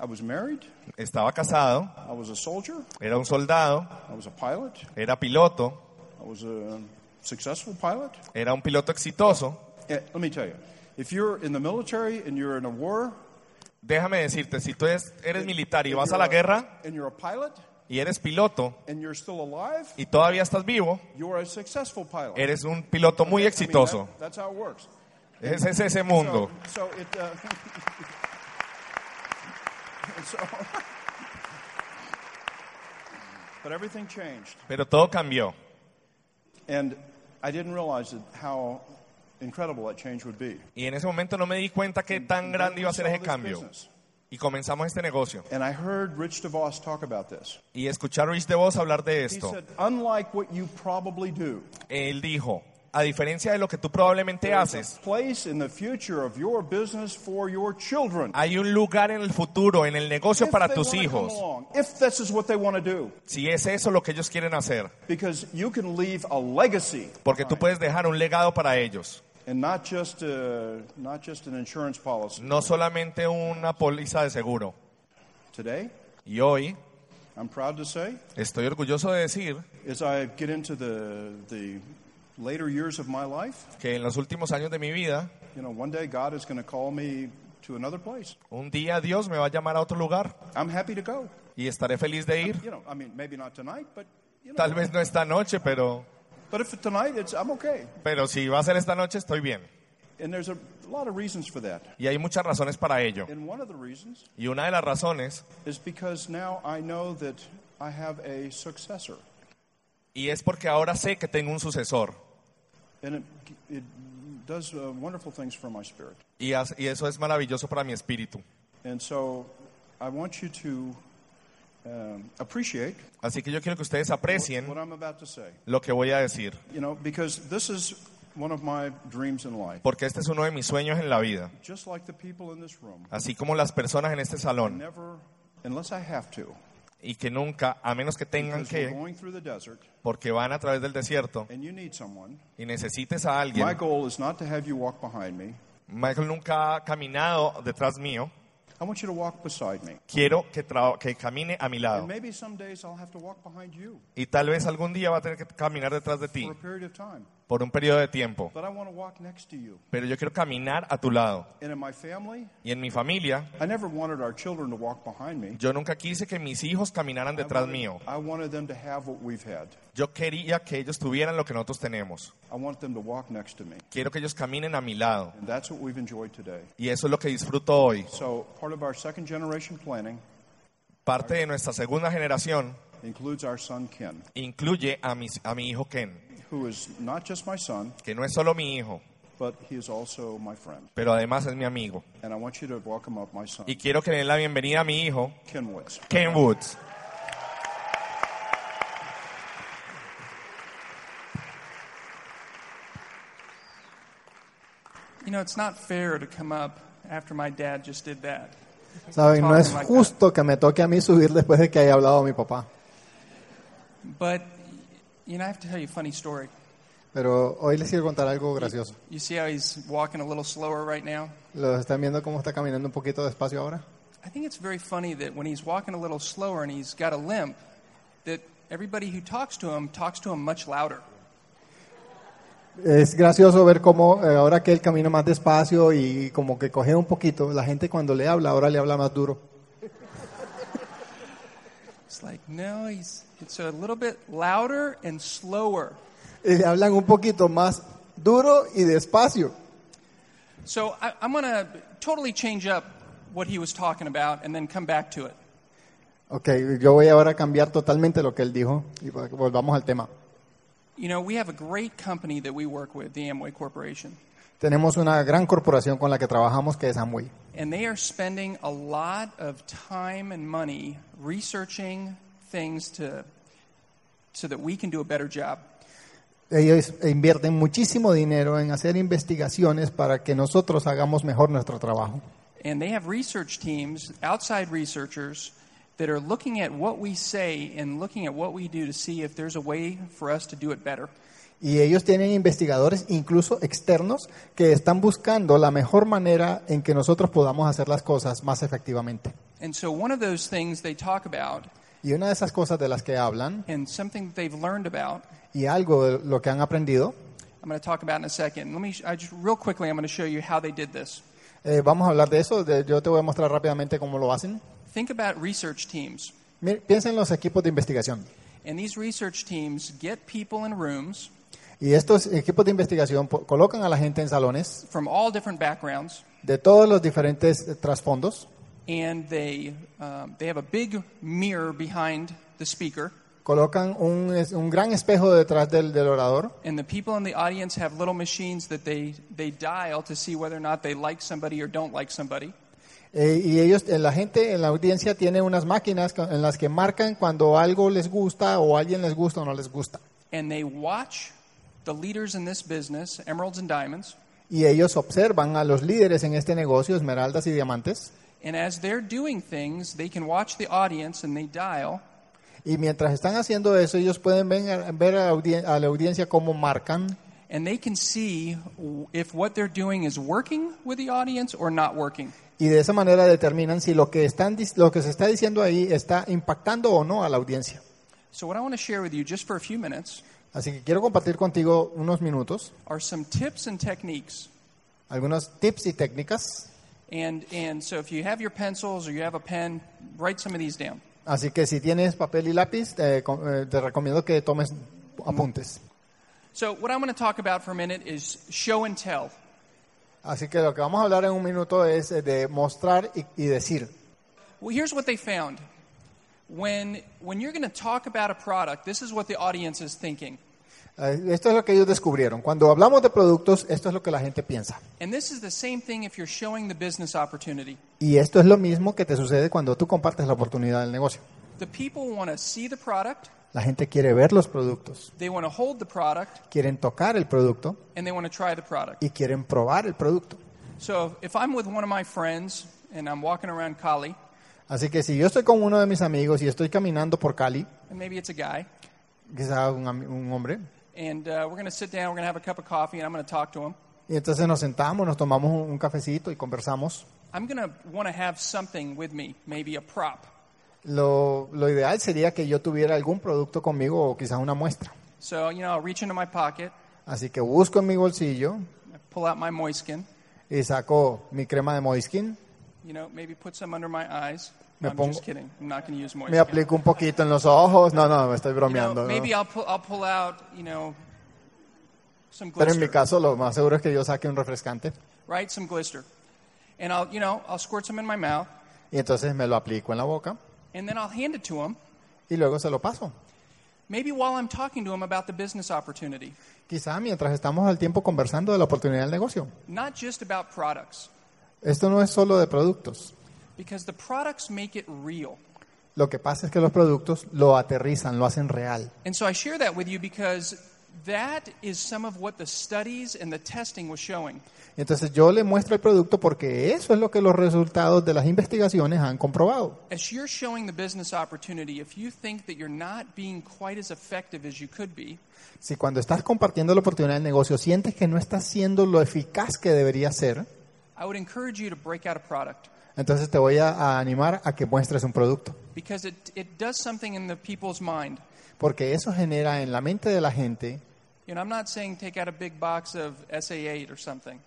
I was married, Estaba casado, I was a soldier, era un soldado, I was a pilot, era piloto, I was a successful pilot. era un piloto exitoso. Eh, let me tell you, if you're in the military and you're in a war, Déjame decirte, si tú eres, eres militar y and vas a la guerra and you're a pilot, y eres piloto and you're still alive, y todavía estás vivo, you're a successful pilot. eres un piloto muy I mean, exitoso. that- that's how it works. Ese es ese mundo. So, so it. Uh, so, but everything changed, Pero todo cambió. and I didn't realize that how incredible that change would be. Y en ese momento no me di cuenta qué tan And grande iba a ser ese cambio. Y comenzamos este negocio. And I heard Rich DeVos talk about this. Y escuchar a Rich DeVos hablar de He esto. said, unlike what you probably do, Él dijo, a diferencia de lo que tú probablemente haces, hay un lugar en el futuro, en el negocio If para tus hijos. along, if this is what they want to do, Si es eso lo que ellos quieren hacer. because you can leave a legacy Porque tú puedes dejar un legado para ellos. and not just uh, not just an insurance policy. No solamente una póliza de seguro. Today, Y hoy I'm proud to say, estoy orgulloso de decir later years of my life, que en los últimos años de mi vida, you know, one day God is going to call me to another place. un día Dios me va a llamar a otro lugar I'm happy to go. y estaré feliz de ir. You know, I mean, maybe not tonight, but you know, Tal vez no esta noche, pero, but if tonight, it's I'm okay. pero si va a ser esta noche, estoy bien. And there's a lot of reasons for that. Y hay muchas razones para ello. And one of the reasons Y una de las razones, is because now I know that I have a successor. y es porque ahora sé que tengo un sucesor. And it, it does uh, wonderful things for my spirit. Y, eso es maravilloso para mi espíritu. And so I want you to um, appreciate Así que yo quiero que ustedes aprecien what I'm about to say. lo que voy a decir. You know, because this is one of my dreams in life. Porque este es uno de mis sueños en la vida. Just like the people in this room, Así como las personas en este salón. never, unless I have to, Y que nunca, a menos que tengan que, going through the desert porque van a través del desierto and you need someone. y necesites a My alguien. goal is not to have you walk behind me. Michael nunca ha caminado detrás mío. I want you to walk beside me. Quiero que, que camine a mi lado. And maybe some days I'll have to walk behind you Y tal vez algún día va a tener que caminar detrás de ti por un periodo de tiempo. Pero yo quiero caminar a tu lado. Y en mi familia, yo nunca quise que mis hijos caminaran detrás mío. Yo quería que ellos tuvieran lo que nosotros tenemos. Quiero que ellos caminen a mi lado. Y eso es lo que disfruto hoy. Parte de nuestra segunda generación includes our son Ken, incluye a mi, a mi hijo Ken, who is not just my son, que no es solo mi hijo, but he is also my friend. pero además es mi amigo. And I want you to welcome up my son, Y quiero que le den la bienvenida a mi hijo, Ken Woods. Ken Woods. You know, it's not fair to come up after my dad just did that. Saben, no es justo que me toque a mí subir después de que haya hablado mi papá. But, you know, I have to tell you a funny story. Pero hoy les quiero contar algo gracioso. You see how he's walking a little slower right now? ¿Lo están viendo cómo está caminando un poquito despacio ahora? I think it's very funny that when he's walking a little slower and he's got a limp, that everybody who talks to him talks to him much louder. Es gracioso ver cómo eh, ahora que él camina más despacio y como que coge un poquito, la gente cuando le habla ahora le habla más duro. It's like, no, he's it's a little bit louder and slower. Y le hablan un poquito más duro y despacio. So I, I'm going to totally change up what he was talking about and then come back to it. Ok, yo voy ahora a cambiar totalmente lo que él dijo y volvamos al tema. You know, we have a great company that we work with, the Amway Corporation. Tenemos una gran corporación con la que trabajamos que es Amway. And they are spending a lot of time and money researching things to, so that we can do a better job. Ellos invierten muchísimo dinero en hacer investigaciones para que nosotros hagamos mejor nuestro trabajo. And they have research teams, outside researchers, that are looking at what we say and looking at what we do to see if there's a way for us to do it better. Y ellos tienen investigadores, incluso externos, que están buscando la mejor manera en que nosotros podamos hacer las cosas más efectivamente. And so, one of those things they talk about, Y una de esas cosas de las que hablan, and something that they've learned about, y algo de lo que han aprendido, I'm going to talk about in a second. Let me, I just real quickly, I'm going to show you how they did this. eh, vamos a hablar de eso, de- yo te voy a mostrar rápidamente cómo lo hacen. Think about research teams. Piensa en los equipos de investigación. And these research teams get people in rooms Y estos equipos de investigación colocan a la gente en salones from all different backgrounds, de todos los diferentes eh, trasfondos, and they, um, they have a big mirror behind the speaker, colocan un, es- un gran espejo detrás del, del orador and the people in the audience have little machines that they, they dial to see whether or not they like somebody or don't like somebody. Eh, y ellos, eh, la gente en la audiencia tiene unas máquinas en las que marcan cuando algo les gusta o alguien les gusta o no les gusta. And they watch the leaders in this business, Emeralds and Diamonds, Y ellos observan a los líderes en este negocio, esmeraldas y diamantes, and as they're doing things, they can watch the audience and they dial, y mientras están haciendo eso, ellos pueden ver, ver a, la a la audiencia cómo marcan and they can see if what they're doing is working with the audience or not working. y de esa manera determinan si lo que, están, lo que se está diciendo ahí está impactando o no a la audiencia. So, what I want to share with you just for a few minutes Así que quiero compartir contigo unos minutos, are some tips and techniques. algunos tips y técnicas. And, and so, if you have your pencils or you have a pen, write some of these down. Así que si tienes papel y lápiz, te, eh, te recomiendo que tomes apuntes. So, what I'm going to talk about for a minute is show and tell. Así que lo que vamos a hablar en un minuto es eh, de mostrar y, y decir. Well, here's what they found. When, when you're going to talk about a product, this is what the audience is thinking. Eh, Esto es lo que ellos descubrieron. Cuando hablamos de productos, esto es lo que la gente piensa. And this is the same thing if you're showing the business opportunity. Y esto es lo mismo que te sucede cuando tú compartes la oportunidad del negocio. The people want to see the product, La gente quiere ver los productos, they want to hold the product, quieren tocar el producto and they want to try the product. y quieren probar el producto. So if I'm with one of my friends and I'm walking around Cali, Así que si yo estoy con uno de mis amigos y estoy caminando por Cali, and maybe it's a guy, quizá un, ami- un hombre, and uh, we're going to sit down, we're going to have a cup of coffee, and I'm going to talk to him. y entonces nos sentamos, nos tomamos un, un cafecito y conversamos. I'm going to want to have something with me, maybe a prop. Lo, lo ideal sería que yo tuviera algún producto conmigo o quizás una muestra. So, you know, I'll reach into my pocket, Así que busco en mi bolsillo I pull out my Moiskin, y saco mi crema de Moiskin, you know, maybe put some under my eyes. Me I'm pongo- just kidding. I'm not going to use me aplico un poquito en los ojos. No, no, me estoy You know, bromeando. ¿no? maybe I'll pull, I'll pull out, you know, some Pero en mi caso lo más seguro es que yo saque un refrescante right? Some glister. And I'll, you know, I'll squirt some in my mouth, y entonces me lo aplico en la boca and then I'll hand it to him, y luego se lo paso. maybe while I'm talking to him about the business opportunity, Quizá mientras estamos al tiempo conversando de la oportunidad del negocio. not just about products, Esto no es solo de productos. because the products make it real. Lo que pasa es que los productos lo aterrizan, lo hacen real. And so I share that with you because that is some of what the studies and the testing was showing. Entonces yo le muestro el producto porque eso es lo que los resultados de las investigaciones han comprobado. As you're showing the business opportunity, if you think that you're not being quite as effective as you could be, Si cuando estás compartiendo la oportunidad del negocio sientes que no estás siendo lo eficaz que debería ser, I would encourage you to break out a product entonces te voy a, a animar a que muestres un producto. because it, it does something in the people's mind. Porque eso genera en la mente de la gente, You know, I'm not saying take out a big box of SA8 or something,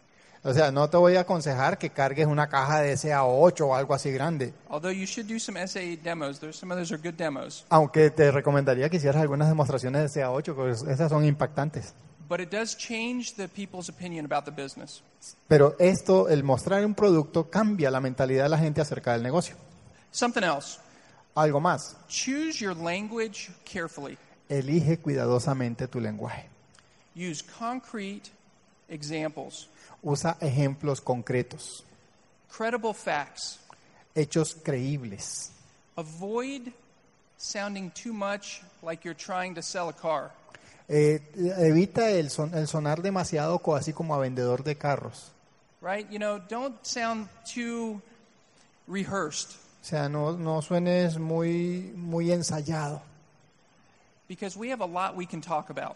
o sea, no te voy a aconsejar que cargues una caja de SA8 o algo así grande, although you should do some SA8 demos. There's some others are good demos. aunque te recomendaría que hicieras algunas demostraciones de SA8, porque esas son impactantes. But it does change the people's opinion about the business. Pero esto, el mostrar un producto, cambia la mentalidad de la gente acerca del negocio. Something else. Algo más, Choose your language carefully. elige cuidadosamente tu lenguaje. Use concrete examples, Usa ejemplos concretos, credible facts. hechos creíbles. Avoid sounding too much like you're trying to sell a car. Eh, evita el, son- el sonar demasiado co- así como a vendedor de carros. Right? You know, don't sound too rehearsed O sea, no, no suenes muy, muy ensayado, because we have a lot we can talk about.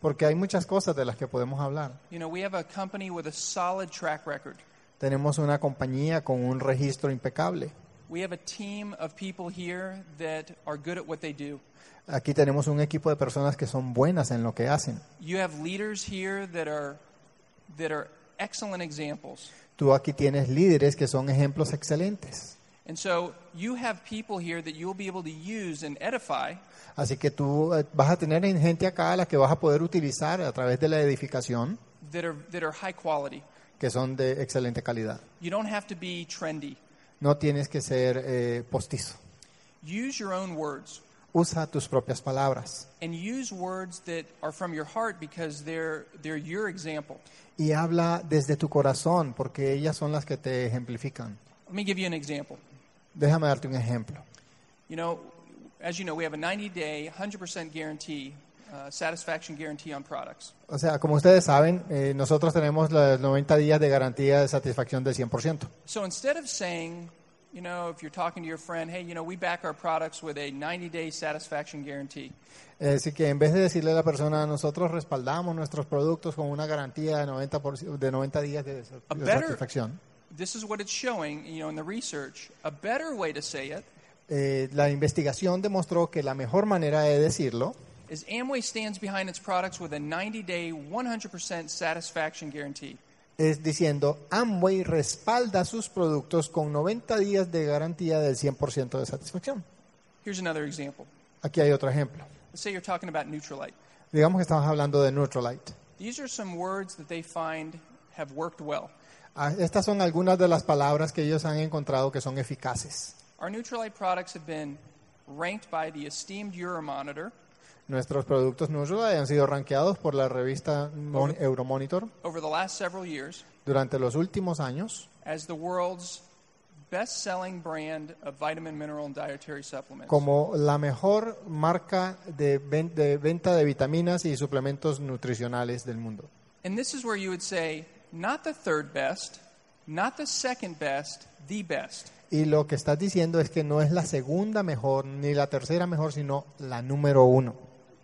porque hay muchas cosas de las que podemos hablar. You know, we have a company with a solid track record. Tenemos una compañía con un registro impecable. We have a team of people here that are good at what they do. Aquí tenemos un equipo de personas que son buenas en lo que hacen. You have leaders here that are that are excellent examples. Tú aquí tienes líderes que son ejemplos excelentes. And so you have people here that you'll be able to use and edify Así que tú eh, vas a tener gente acá a la que vas a poder utilizar a través de la edificación, that are that are high quality. que son de excelente calidad. You don't have to be trendy. No tienes que ser eh, postizo. Use your own words Usa tus propias palabras and use words that are from your heart because they're they're your example. y habla desde tu corazón porque ellas son las que te ejemplifican. Let me give you an example. Déjame darte un ejemplo. You know, as you know, we have a 90-day, 100% guarantee, uh, satisfaction guarantee on products. O sea, como ustedes saben, eh, nosotros tenemos los 90 días de garantía de satisfacción del 100%. So instead of saying, you know, if you're talking to your friend, hey, you know, we back our products with a 90-day satisfaction guarantee. Así que en vez de decirle a la persona, nosotros respaldamos nuestros productos con una garantía de 90, por- de 90 días de, de better- satisfacción, This is what it's showing, you know, in the research. A better way to say it eh, la investigación demostró que la mejor manera de decirlo is Amway stands behind its products with a 90-day, 100% satisfaction guarantee. Es diciendo, Amway respalda sus productos con 90 días de garantía del 100% de satisfacción. Here's another example. Aquí hay otro ejemplo. Let's say you're talking about Neutralite. Digamos que estamos hablando de Neutralite. These are some words that they find have worked well. Ah, Estas son algunas de las palabras que ellos han encontrado que son eficaces. Our Neutralite products have been ranked by the esteemed Euromonitor Nuestros productos Neutralite han sido rankeados por la revista Mon- Euromonitor over the last several years durante los últimos años as the world's best-selling brand of vitamin, mineral, and dietary supplements. como la mejor marca de, ven- de venta de vitaminas y suplementos nutricionales del mundo. And this is where you would say, not the third best, not the second best, the best. Y lo que estás diciendo es que no es la segunda mejor ni la tercera mejor, sino la número uno,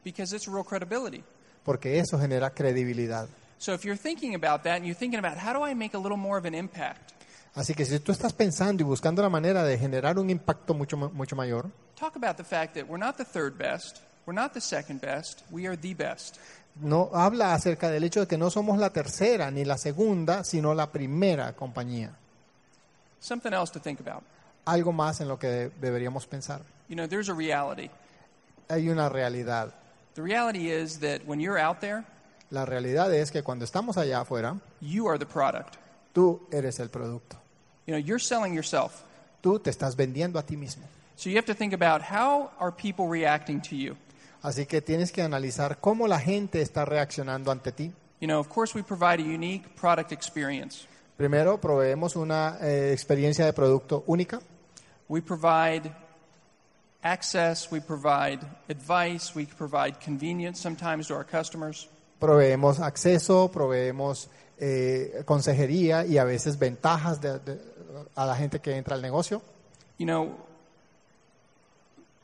Because it's real credibility. porque eso genera credibilidad. So if you're thinking about that and you're thinking about how do I make a little more of an impact, Así que si tú estás pensando y buscando la manera de generar un impacto mucho, mucho mayor, Talk about the fact that we're not the third best, we're not the second best, we are the best. no habla acerca del hecho de que no somos la tercera ni la segunda, sino la primera compañía. Something else to think about. Algo más en lo que de- deberíamos pensar. You know, there's a reality. Hay una realidad. The reality is that when you're out there, La realidad es que cuando estamos allá afuera, you are the product. tú eres el producto. You know, you're selling yourself. Tú te estás vendiendo a ti mismo. So you have to think about how are people reacting to you? Así que tienes que analizar cómo la gente está reaccionando ante ti. You know, of course, we provide a unique product experience. Primero, proveemos una eh, experiencia de producto única. We provide access, we provide advice, we provide convenience sometimes to our customers. Proveemos acceso, proveemos eh, consejería y a veces ventajas de- de- a la gente que entra al negocio. You know,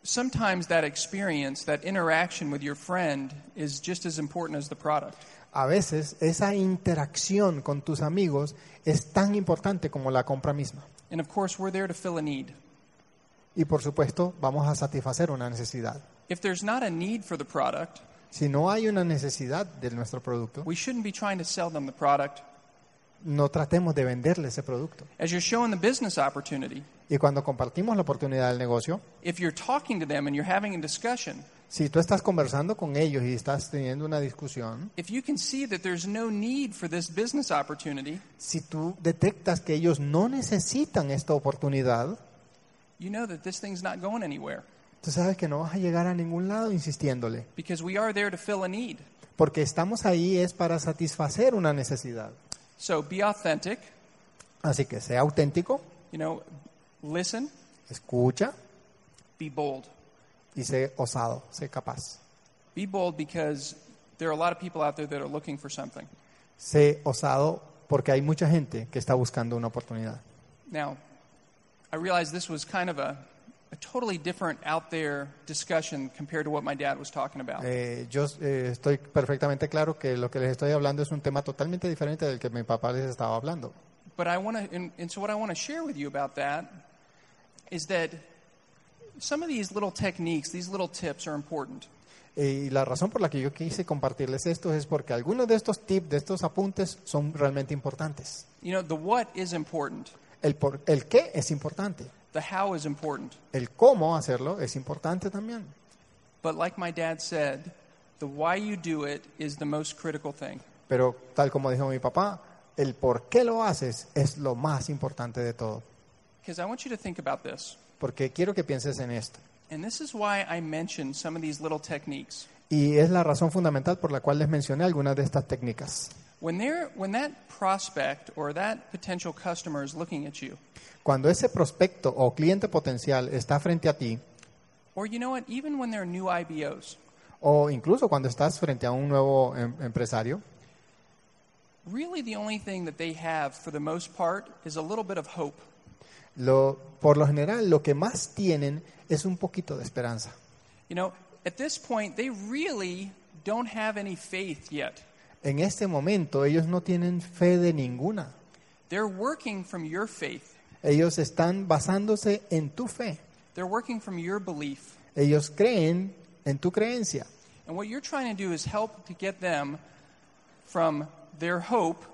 sometimes that experience, that interaction with your friend is just as important as the product. A veces esa interacción con tus amigos es tan importante como la compra misma. And of course, we're there to fill a need. Y por supuesto, vamos a satisfacer una necesidad. If there's not a need for the product, Si no hay una necesidad de nuestro producto, we shouldn't be trying to sell them the product. no tratemos de venderle ese producto. As you're showing the business opportunity, Y cuando compartimos la oportunidad del negocio, if you're talking to them and you're having a discussion, si tú estás conversando con ellos y estás teniendo una discusión, if you can see that there's no need for this business opportunity, si tú detectas que ellos no necesitan esta oportunidad, you know that this thing's not going anywhere tú sabes que no vas a llegar a ningún lado insistiéndole. because we are there to fill a need. Porque estamos ahí es para satisfacer una necesidad. So be authentic, Así que sea auténtico, you know, listen, escucha be bold. y sé osado, sé capaz. Be bold because there are a lot of people out there that are looking for something. Sé osado porque hay mucha gente que está buscando una oportunidad. Now, I realize this was kind of a, a totally different out there discussion compared to what my dad was talking about. Eh, yo eh, estoy perfectamente claro que lo que les estoy hablando es un tema totalmente diferente del que mi papá les estaba hablando. But I want to, and, and so what I want to share with you about that is that some of these little techniques, these little tips are important. Eh, Y la razón por la que yo quise compartirles esto es porque algunos de estos tips, de estos apuntes, son realmente importantes. You know, the what is important, El, por, el qué es importante, the how is important. el cómo hacerlo es importante también. But like my dad said, the why you do it is the most critical thing. Pero tal como dijo mi papá, el por qué lo haces es lo más importante de todo. Because I want you to think about this. Porque quiero que pienses en esto. And this is why I mentioned some of these little techniques. Y es la razón fundamental por la cual les mencioné algunas de estas técnicas. When, they're, when that prospect or that potential customer is looking at you, Cuando ese prospecto o cliente potencial está frente a ti, or you know what, even when they're new IBOs, o incluso cuando estás frente a un nuevo em- empresario, really the only thing that they have for the most part is a little bit of hope. lo, por lo general lo que más tienen es un poquito de esperanza. You know, at this point, they really don't have any faith yet. En este momento ellos no tienen fe de ninguna. They're working from your faith, Ellos están basándose en tu fe. they're working from your belief. Ellos creen en tu creencia. And what you're trying to do is help to get them from their hope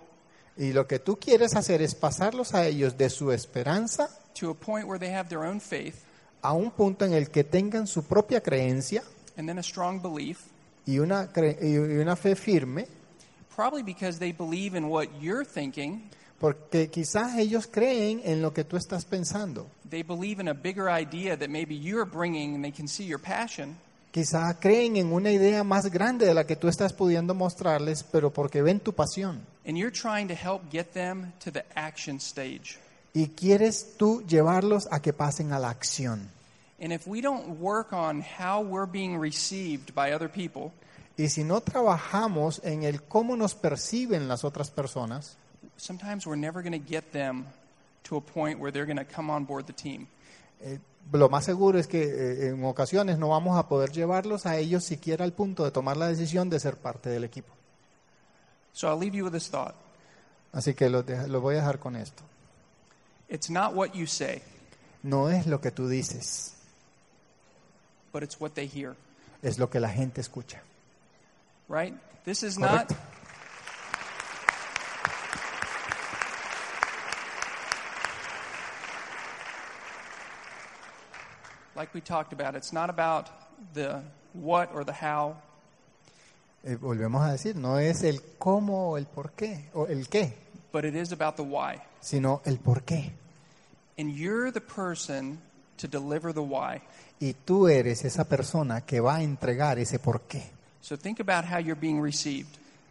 Y lo que tú quieres hacer es pasarlos a ellos de su esperanza to a point where they have their own faith a un punto en el que tengan su propia creencia and then a strong belief, y una, cre- y una fe firme, probably because they believe in what you're thinking. porque quizás ellos creen en lo que tú estás pensando. They believe in a bigger idea that maybe you're bringing and they can see your passion. Quizás creen en una idea más grande de la que tú estás pudiendo mostrarles, pero porque ven tu pasión. And you're trying to help get them to the action stage. Y quieres tú llevarlos a que pasen a la acción. And if we don't work on how we're being received by other people, Y si no trabajamos en el cómo nos perciben las otras personas, sometimes we're never going to get them to a point where they're going to come on board the team. eh, lo más seguro es que eh, en ocasiones no vamos a poder llevarlos a ellos siquiera al punto de tomar la decisión de ser parte del equipo. So I'll leave you with this thought. Así que lo, lo voy a dejar con esto. It's not what you say, no es lo que tú dices, but it's what they hear. es lo que la gente escucha. Right? This is Correcto. not like we talked about, it's not about the what or the how, Eh, volvemos a decir, no es el cómo o el por qué, o el qué, but it is about the why. sino el por qué. And you're the person to deliver the why. Y tú eres esa persona que va a entregar ese por qué. So think about how you're being received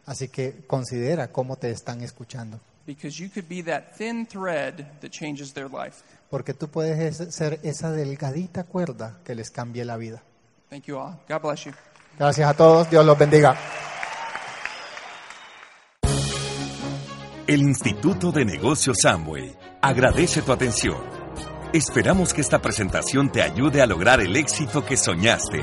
Así que considera cómo te están escuchando. because you could be that thin thread that changes their life. Porque tú puedes es- ser esa delgadita cuerda que les cambie la vida. Thank you all. God bless you. Gracias a todos, Dios los bendiga. El Instituto de Negocios Samway agradece tu atención. Esperamos que esta presentación te ayude a lograr el éxito que soñaste.